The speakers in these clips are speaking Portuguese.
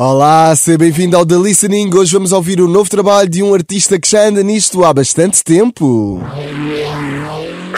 Olá, seja bem-vindo ao The Listening. Hoje vamos ouvir o novo trabalho de um artista que já anda nisto há bastante tempo.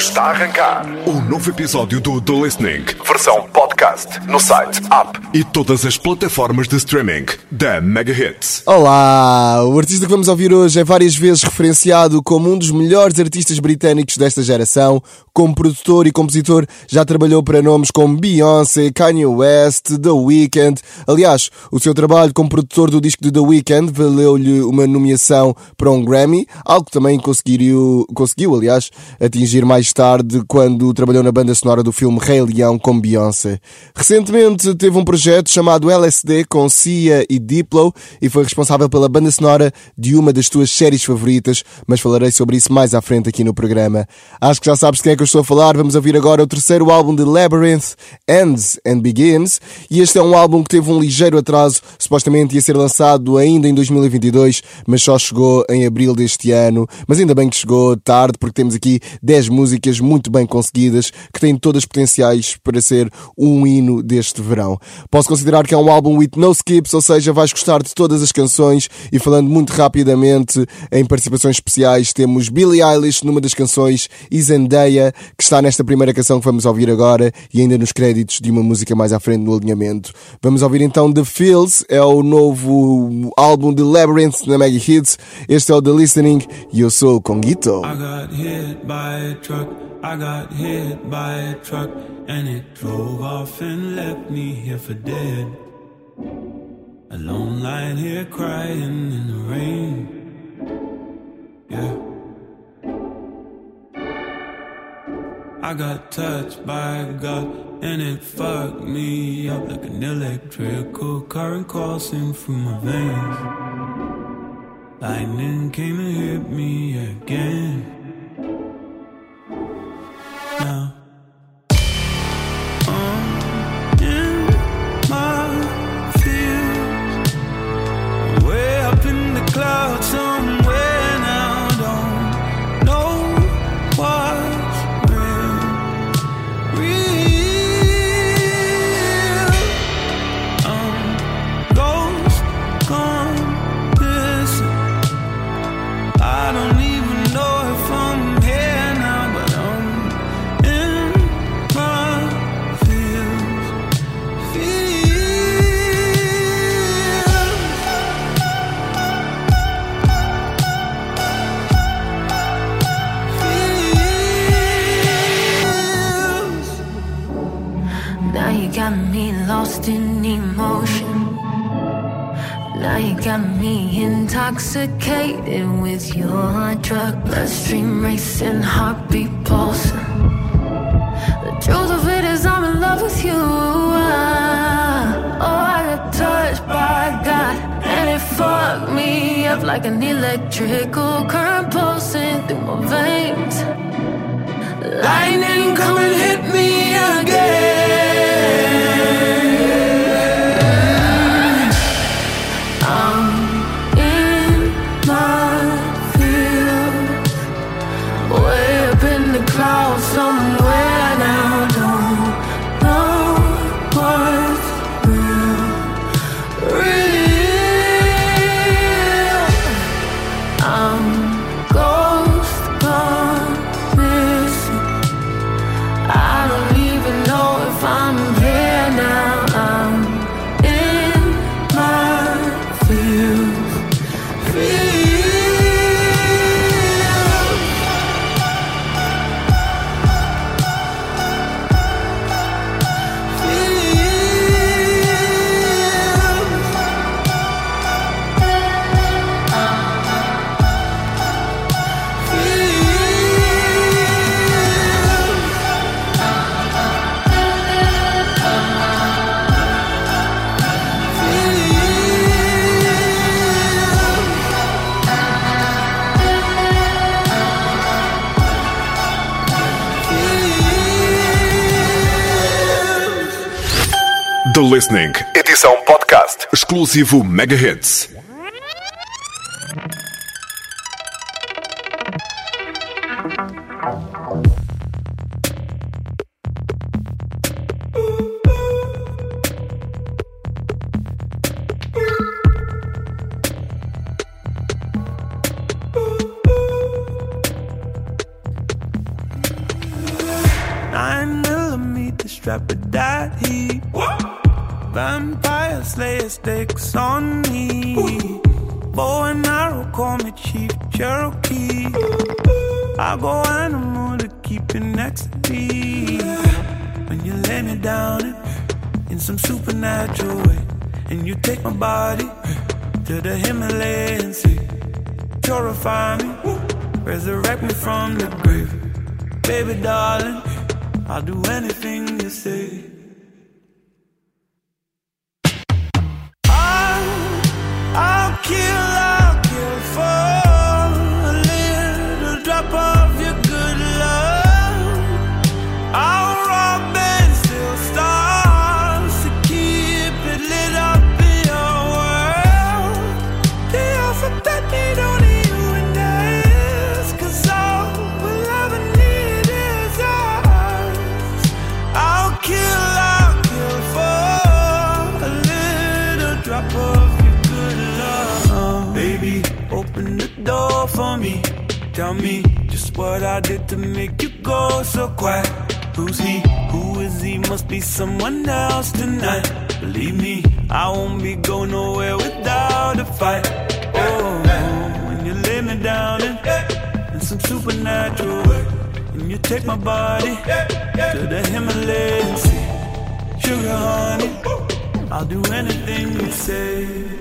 Está a arrancar o novo episódio do The Listening, versão podcast, no site, app e todas as plataformas de streaming da Mega Hits. Olá! O artista que vamos ouvir hoje é várias vezes referenciado como um dos melhores artistas britânicos desta geração. Como produtor e compositor, já trabalhou para nomes como Beyoncé, Kanye West, The Weeknd. Aliás, o seu trabalho como produtor do disco de The Weeknd valeu-lhe uma nomeação para um Grammy, algo que também conseguiu, conseguiu aliás, atingir mais tarde quando trabalhou na banda sonora do filme Rei Leão com Beyoncé. Recentemente teve um projeto chamado LSD com Cia e Diplo e foi responsável pela banda sonora de uma das tuas séries favoritas, mas falarei sobre isso mais à frente aqui no programa. Acho que já sabes de quem é que eu estou a falar. Vamos ouvir agora o terceiro álbum de Labyrinth, Ends and Begins, e este é um álbum que teve um ligeiro atraso, supostamente ia ser lançado ainda em 2022, mas só chegou em abril deste ano. Mas ainda bem que chegou tarde, porque temos aqui 10 músicas muito bem conseguidas, que têm todas potenciais para ser um hino deste verão. Posso considerar que é um álbum with no skips, ou seja, vais gostar de todas as canções e falando muito rapidamente em participações especiais, temos Billie Eilish numa das canções e Zendaya, que está nesta primeira canção que vamos ouvir agora e ainda nos créditos de uma música mais à frente no alinhamento. Vamos ouvir então The Feels, é o novo álbum de Labyrinth na Mega Hits. Este é o The Listening e eu sou o Conguito. I I got hit by a truck and it drove off and left me here for dead. Alone lying here crying in the rain. Yeah. I got touched by God and it fucked me up like an electrical current coursing through my veins. Lightning came and hit me again. Up like an electrical current pulsing through my veins. Lightning come and hit me again. Listening, edição podcast, exclusivo Mega Hits. Bow and arrow, call me Chief Cherokee. I go animal to keep you next to me. When you lay me down in some supernatural way, and you take my body to the Himalayas, purify me, resurrect me from the grave, baby darling. I'll do anything you say. Tell me just what I did to make you go so quiet. Who's he? Who is he? Must be someone else tonight. Believe me, I won't be going nowhere without a fight. Oh, when you lay me down in, in some supernatural way, and you take my body to the Himalayas. Sugar honey, I'll do anything you say.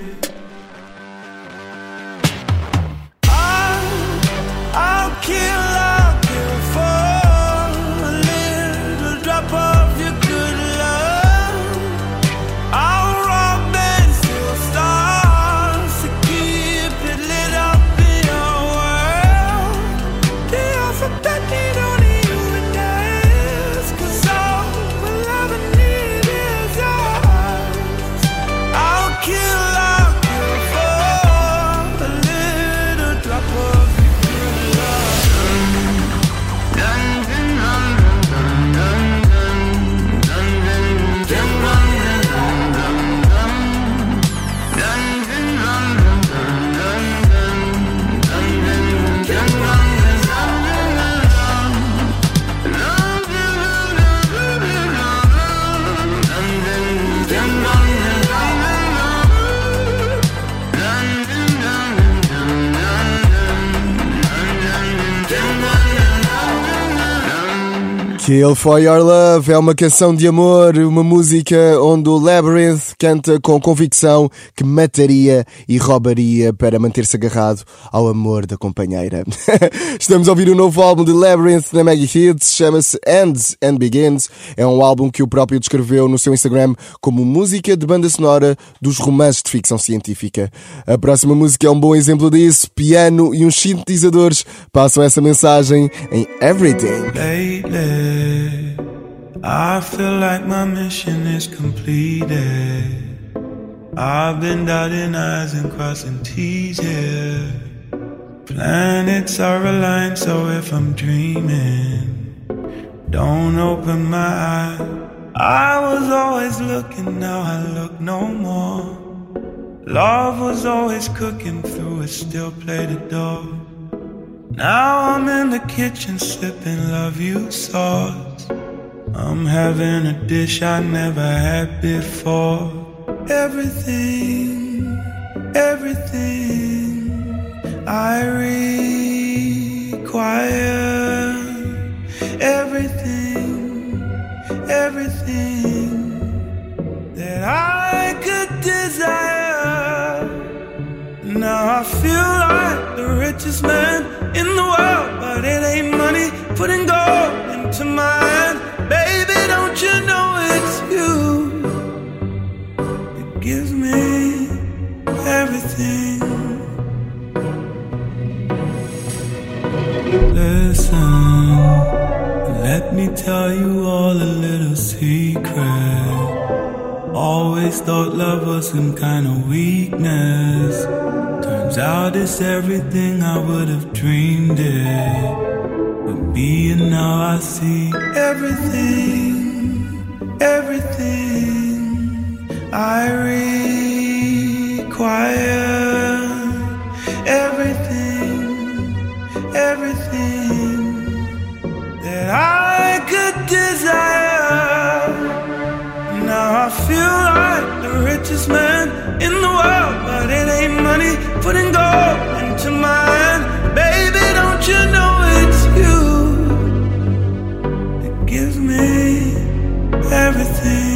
Kill for Your Love é uma canção de amor, uma música onde o Labyrinth canta com convicção que mataria e roubaria para manter-se agarrado ao amor da companheira. Estamos a ouvir o um novo álbum de Labyrinth na Maggie Hits, chama-se Ends and Begins. É um álbum que o próprio descreveu no seu Instagram como música de banda sonora dos romances de ficção científica. A próxima música é um bom exemplo disso. Piano e uns sintetizadores passam essa mensagem em Everything. I feel like my mission is completed. I've been dotting I's and crossing T's here. Planets are aligned, so if I'm dreaming, don't open my eyes. I was always looking, now I look no more. Love was always cooking through a still played plated door. Now I'm in the kitchen sipping love you sauce. I'm having a dish I never had before. Everything, everything I require. Everything, everything that I could desire. Now I feel like the richest man in the world, but it ain't money putting gold into hand. Baby, don't you know it's you? It gives me everything. Listen, let me tell you all a little secret. Always thought love was some kind of weakness. Turns out it's everything I would have dreamed it But being now I see everything, everything I require. Everything, everything that I could desire. Now I feel like the richest man in the world, but it ain't money. Putting gold into mine. Baby, don't you know it's you that gives me everything?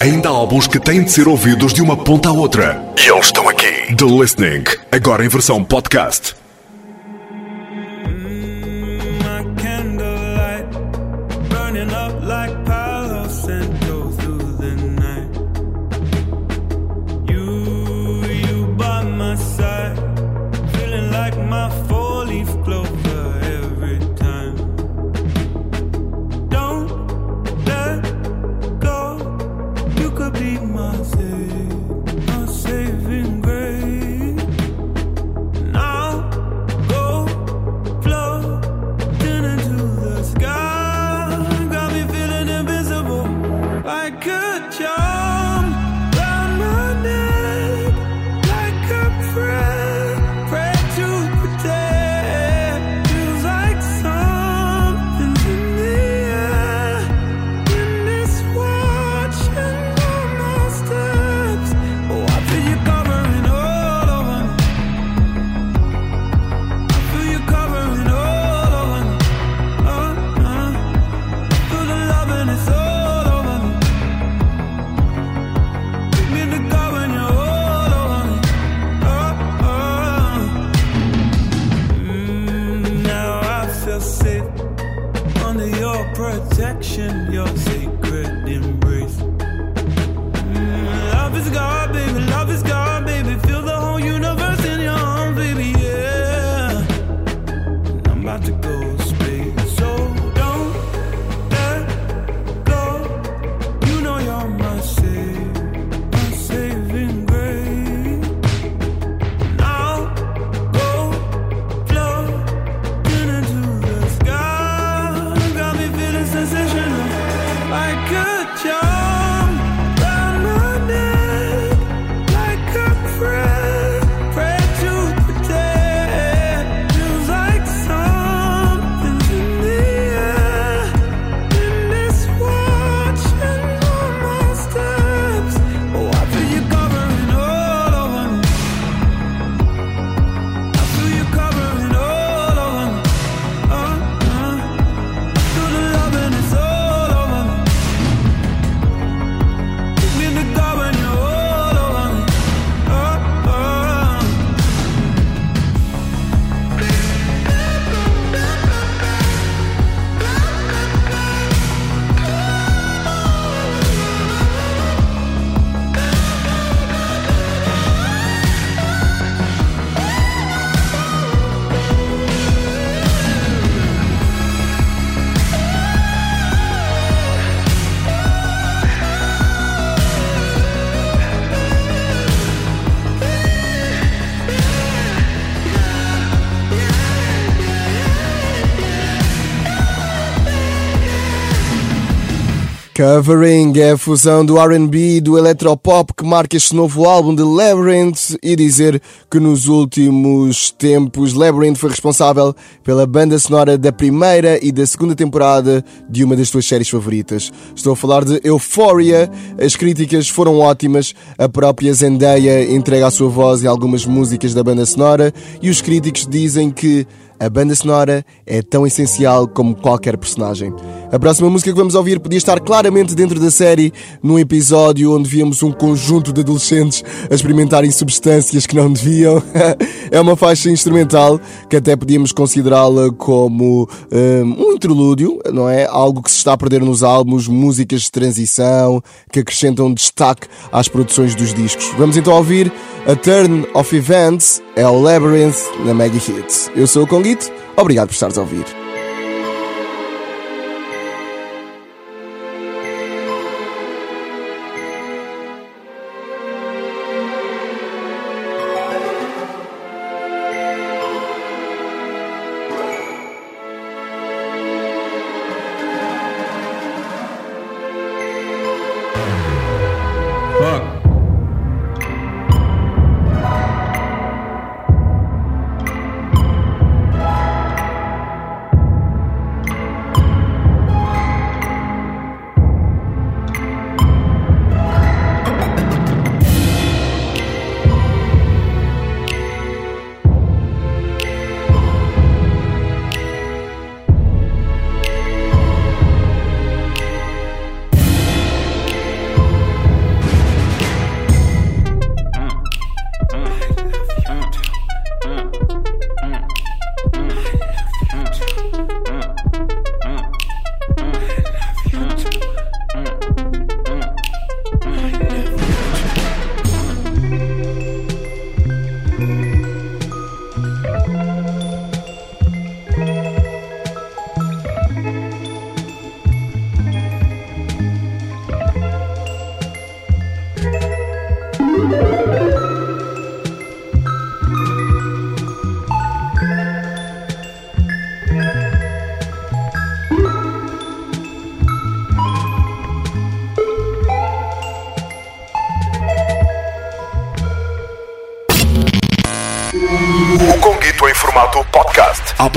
Ainda há álbuns que têm de ser ouvidos de uma ponta à outra. E eles estão aqui. The Listening, agora em versão podcast. Covering é a fusão do R&B e do electropop que marca este novo álbum de Labyrinth e dizer que nos últimos tempos Labyrinth foi responsável pela banda sonora da primeira e da segunda temporada de uma das tuas séries favoritas. Estou a falar de Euphoria, as críticas foram ótimas, a própria Zendaya entrega a sua voz em algumas músicas da banda sonora e os críticos dizem que a banda sonora é tão essencial como qualquer personagem. A próxima música que vamos ouvir podia estar claramente dentro da série, num episódio onde víamos um conjunto de adolescentes a experimentarem substâncias que não deviam. é uma faixa instrumental que até podíamos considerá-la como um, um interlúdio, não é? Algo que se está a perder nos álbuns, músicas de transição que acrescentam destaque às produções dos discos. Vamos então ouvir a Turn of Events, é o Labyrinth na Mega Hits. Eu sou o Conguito, obrigado por estares a ouvir.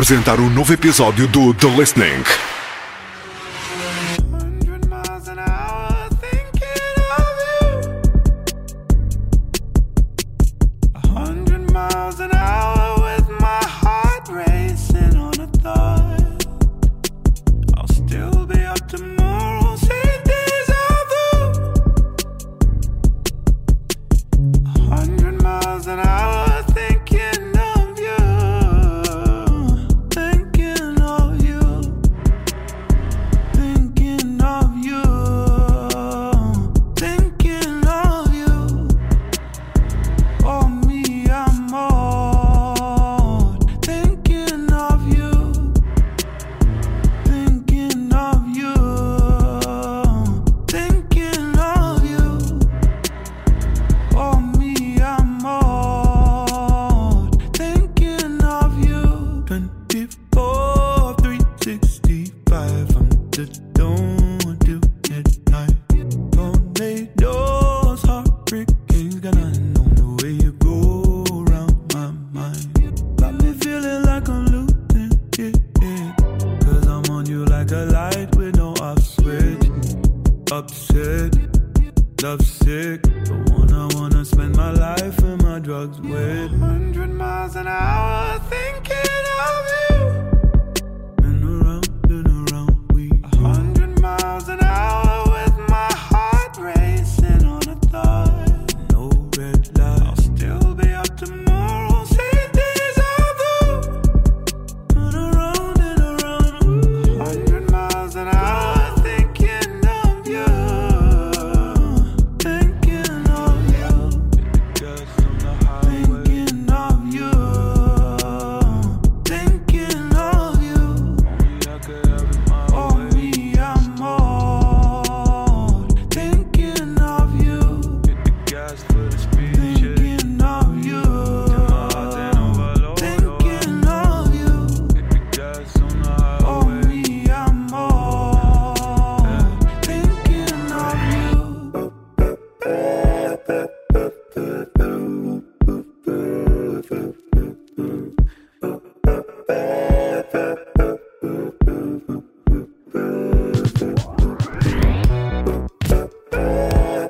Apresentar um novo episódio do The Listening. and I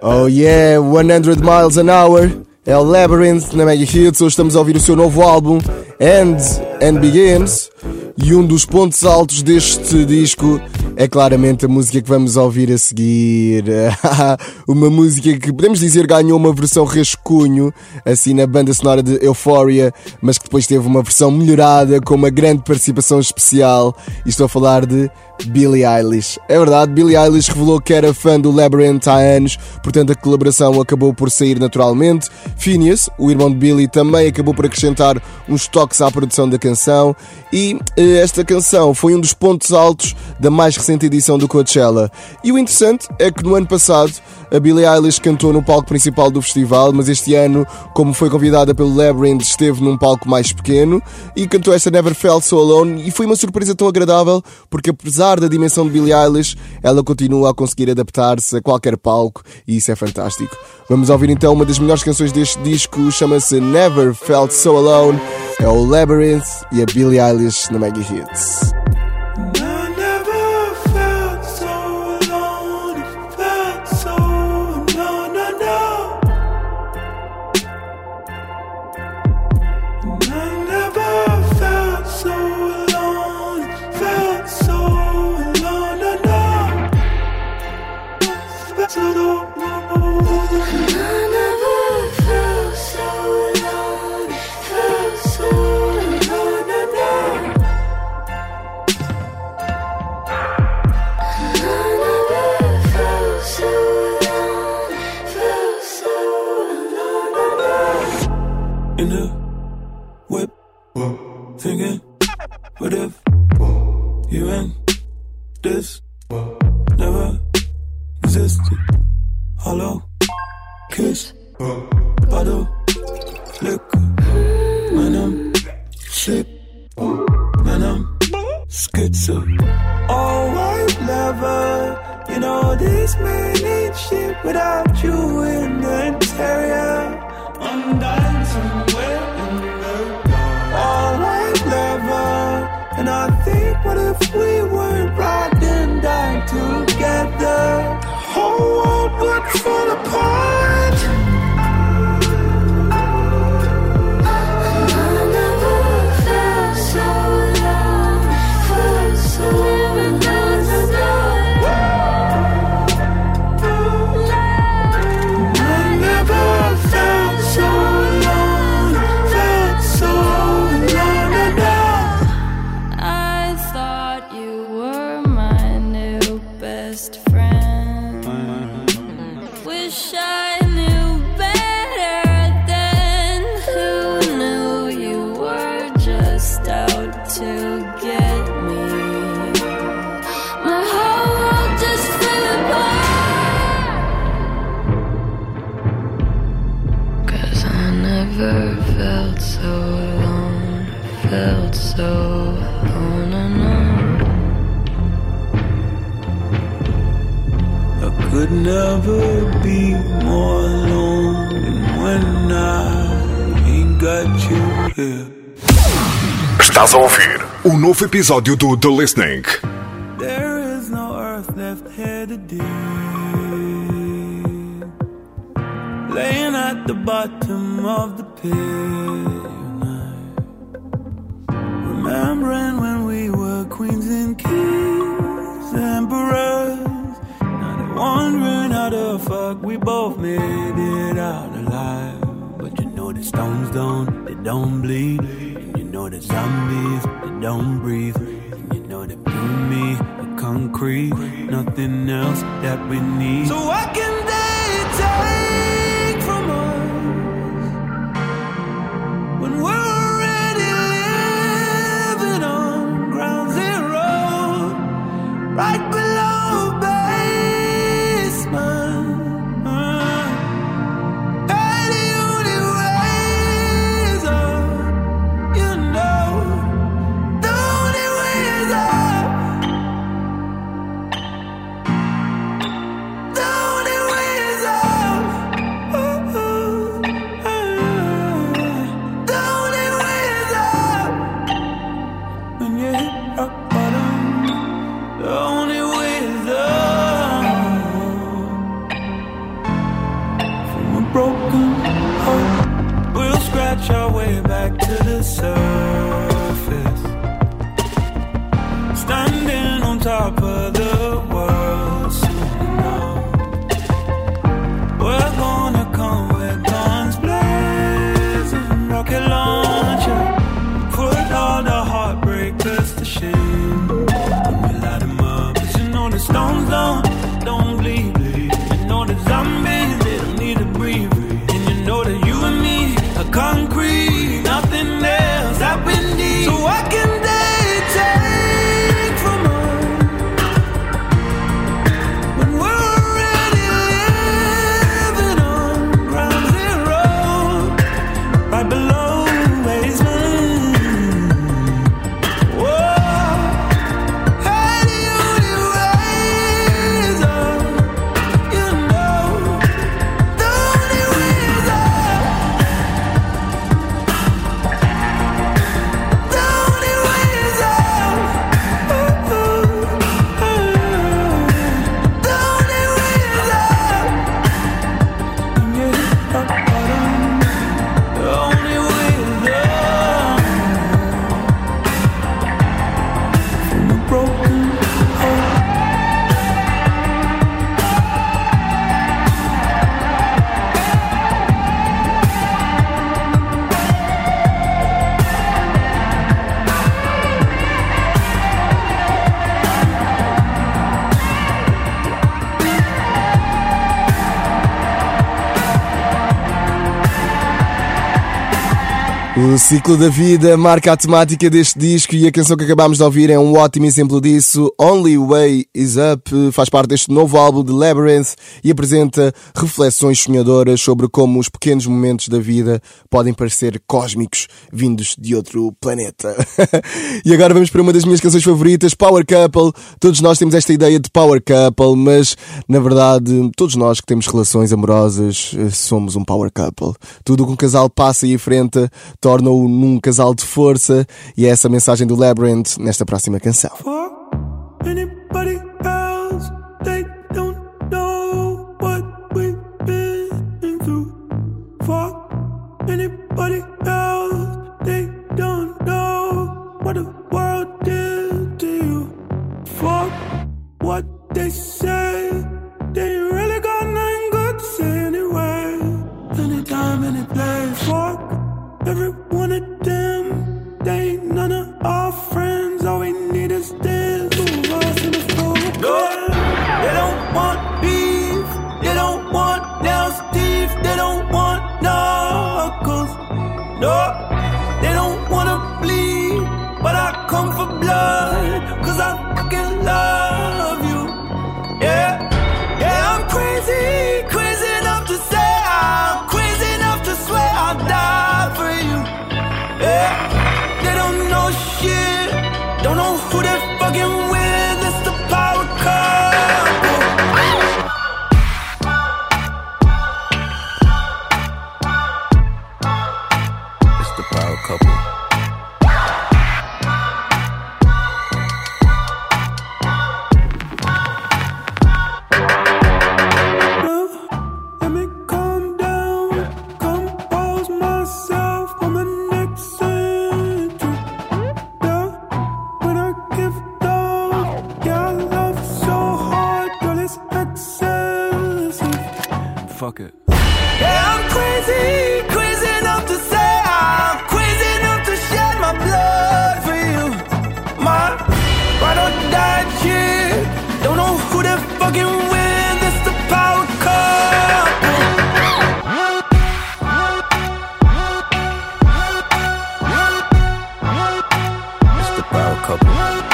Oh yeah, 100 Miles an Hour é o Labyrinth na Mega Hits. Hoje estamos a ouvir o seu novo álbum, End and Begins. E um dos pontos altos deste disco é claramente a música que vamos ouvir a seguir. uma música que podemos dizer ganhou uma versão rascunho, assim na banda sonora de Euphoria, mas que depois teve uma versão melhorada com uma grande participação especial. E estou a falar de Billie Eilish. É verdade, Billie Eilish revelou que era fã do Labyrinth há anos, portanto a colaboração acabou por sair naturalmente. Phineas, o irmão de Billie, também acabou por acrescentar uns toques à produção da canção e eh, esta canção foi um dos pontos altos da mais recente edição do Coachella. E o interessante é que no ano passado a Billie Eilish cantou no palco principal do festival, mas este ano, como foi convidada pelo Labyrinth, esteve num palco mais pequeno e cantou esta Never Felt So Alone e foi uma surpresa tão agradável porque apesar da dimensão de Billie Eilish, ela continua a conseguir adaptar-se a qualquer palco e isso é fantástico. Vamos ouvir então uma das melhores canções deste disco, chama-se Never Felt So Alone, é o Labyrinth e a Billie Eilish na Mega Hits. this world never existed. Hollow kiss, bottle liquor. Man, I'm shit. Man, I'm schizo. Oh, I lover. You know this man ain't shit without you in the interior. I'm dying. if we weren't riding down together, whole world would fall apart. Estás a ouvir o novo episódio do The Listening. There is no earth left here to dig. Laying at the bottom of the pit. Remembering when we were queens and kings, emperors. Now they're wondering how the fuck we both made it out alive. But you know the stones don't, they don't bleed know the zombies that don't breathe. And you know that you and me are concrete. Nothing else that we need. So what can they take from us when we're already living on ground zero? Right O ciclo da vida marca a temática deste disco e a canção que acabámos de ouvir é um ótimo exemplo disso. Only Way Is Up faz parte deste novo álbum de Labyrinth e apresenta reflexões sonhadoras sobre como os pequenos momentos da vida podem parecer cósmicos vindos de outro planeta. e agora vamos para uma das minhas canções favoritas, Power Couple. Todos nós temos esta ideia de Power Couple, mas na verdade, todos nós que temos relações amorosas eh, somos um Power Couple. Tudo o que um casal passa e enfrenta torna-o num casal de força e é essa mensagem do Labyrinth nesta próxima canção. couple.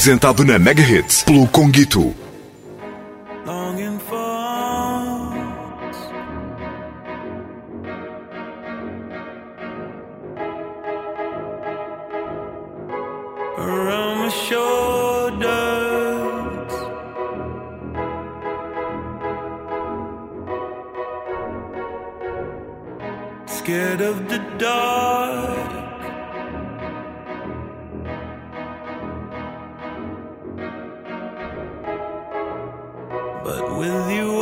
Apresentado na Mega Hits pelo Conguito. With you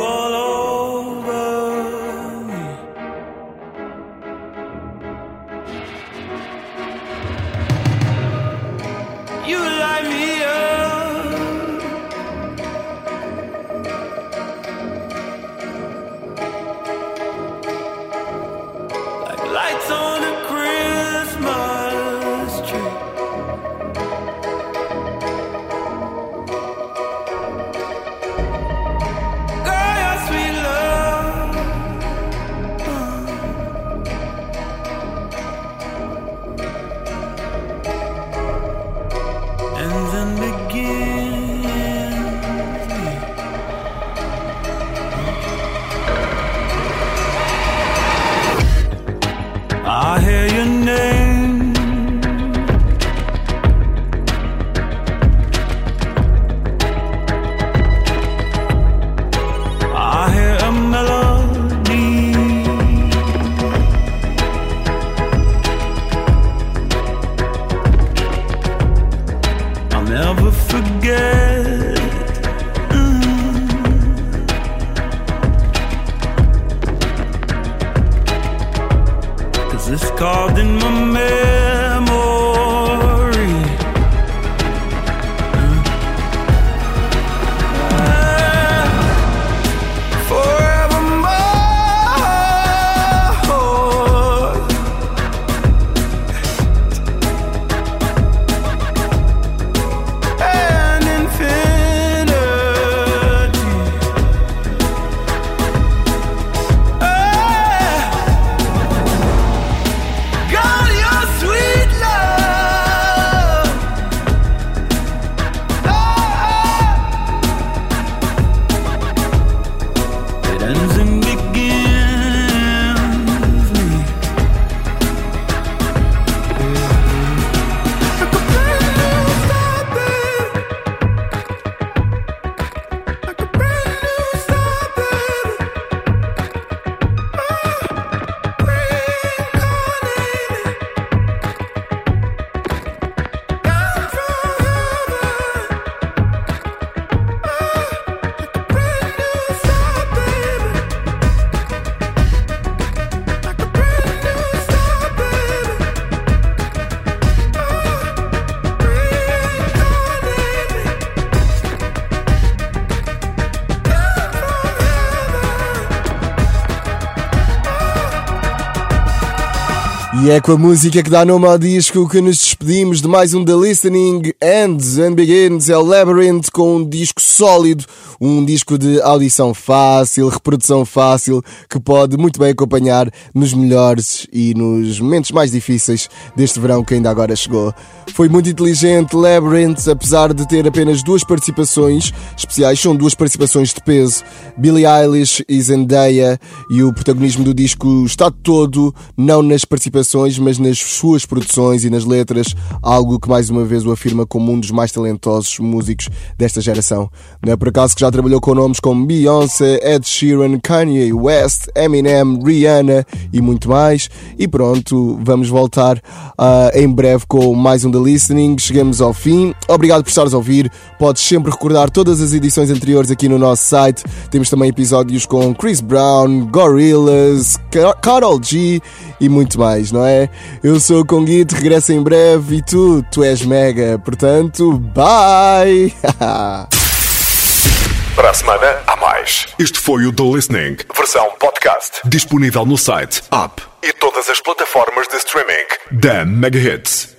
E é com a música que dá nome ao disco que nos despedimos de mais um The Listening Ends and Begins. É o Labyrinth com um disco sólido, um disco de audição fácil, reprodução fácil, que pode muito bem acompanhar nos melhores e nos momentos mais difíceis deste verão que ainda agora chegou. Foi muito inteligente Labyrinth, apesar de ter apenas duas participações especiais, são duas participações de peso, Billie Eilish e Zendaya, e o protagonismo do disco está todo não nas participações mas nas suas produções e nas letras, algo que mais uma vez o afirma como um dos mais talentosos músicos desta geração. Não é por acaso que já trabalhou com nomes como Beyoncé, Ed Sheeran, Kanye West, Eminem, Rihanna e muito mais. E pronto, vamos voltar uh, em breve com mais um The Listening. Chegamos ao fim. Obrigado por estares a ouvir. Podes sempre recordar todas as edições anteriores aqui no nosso site. Temos também episódios com Chris Brown, Gorillaz, Carol G e muito mais, não é? Eu sou o Conguito, regresso em breve e tu, tu és mega, portanto, bye! Para a semana, há mais. Este foi o The Listening, versão podcast, disponível no site, app e todas as plataformas de streaming da Mega Hits.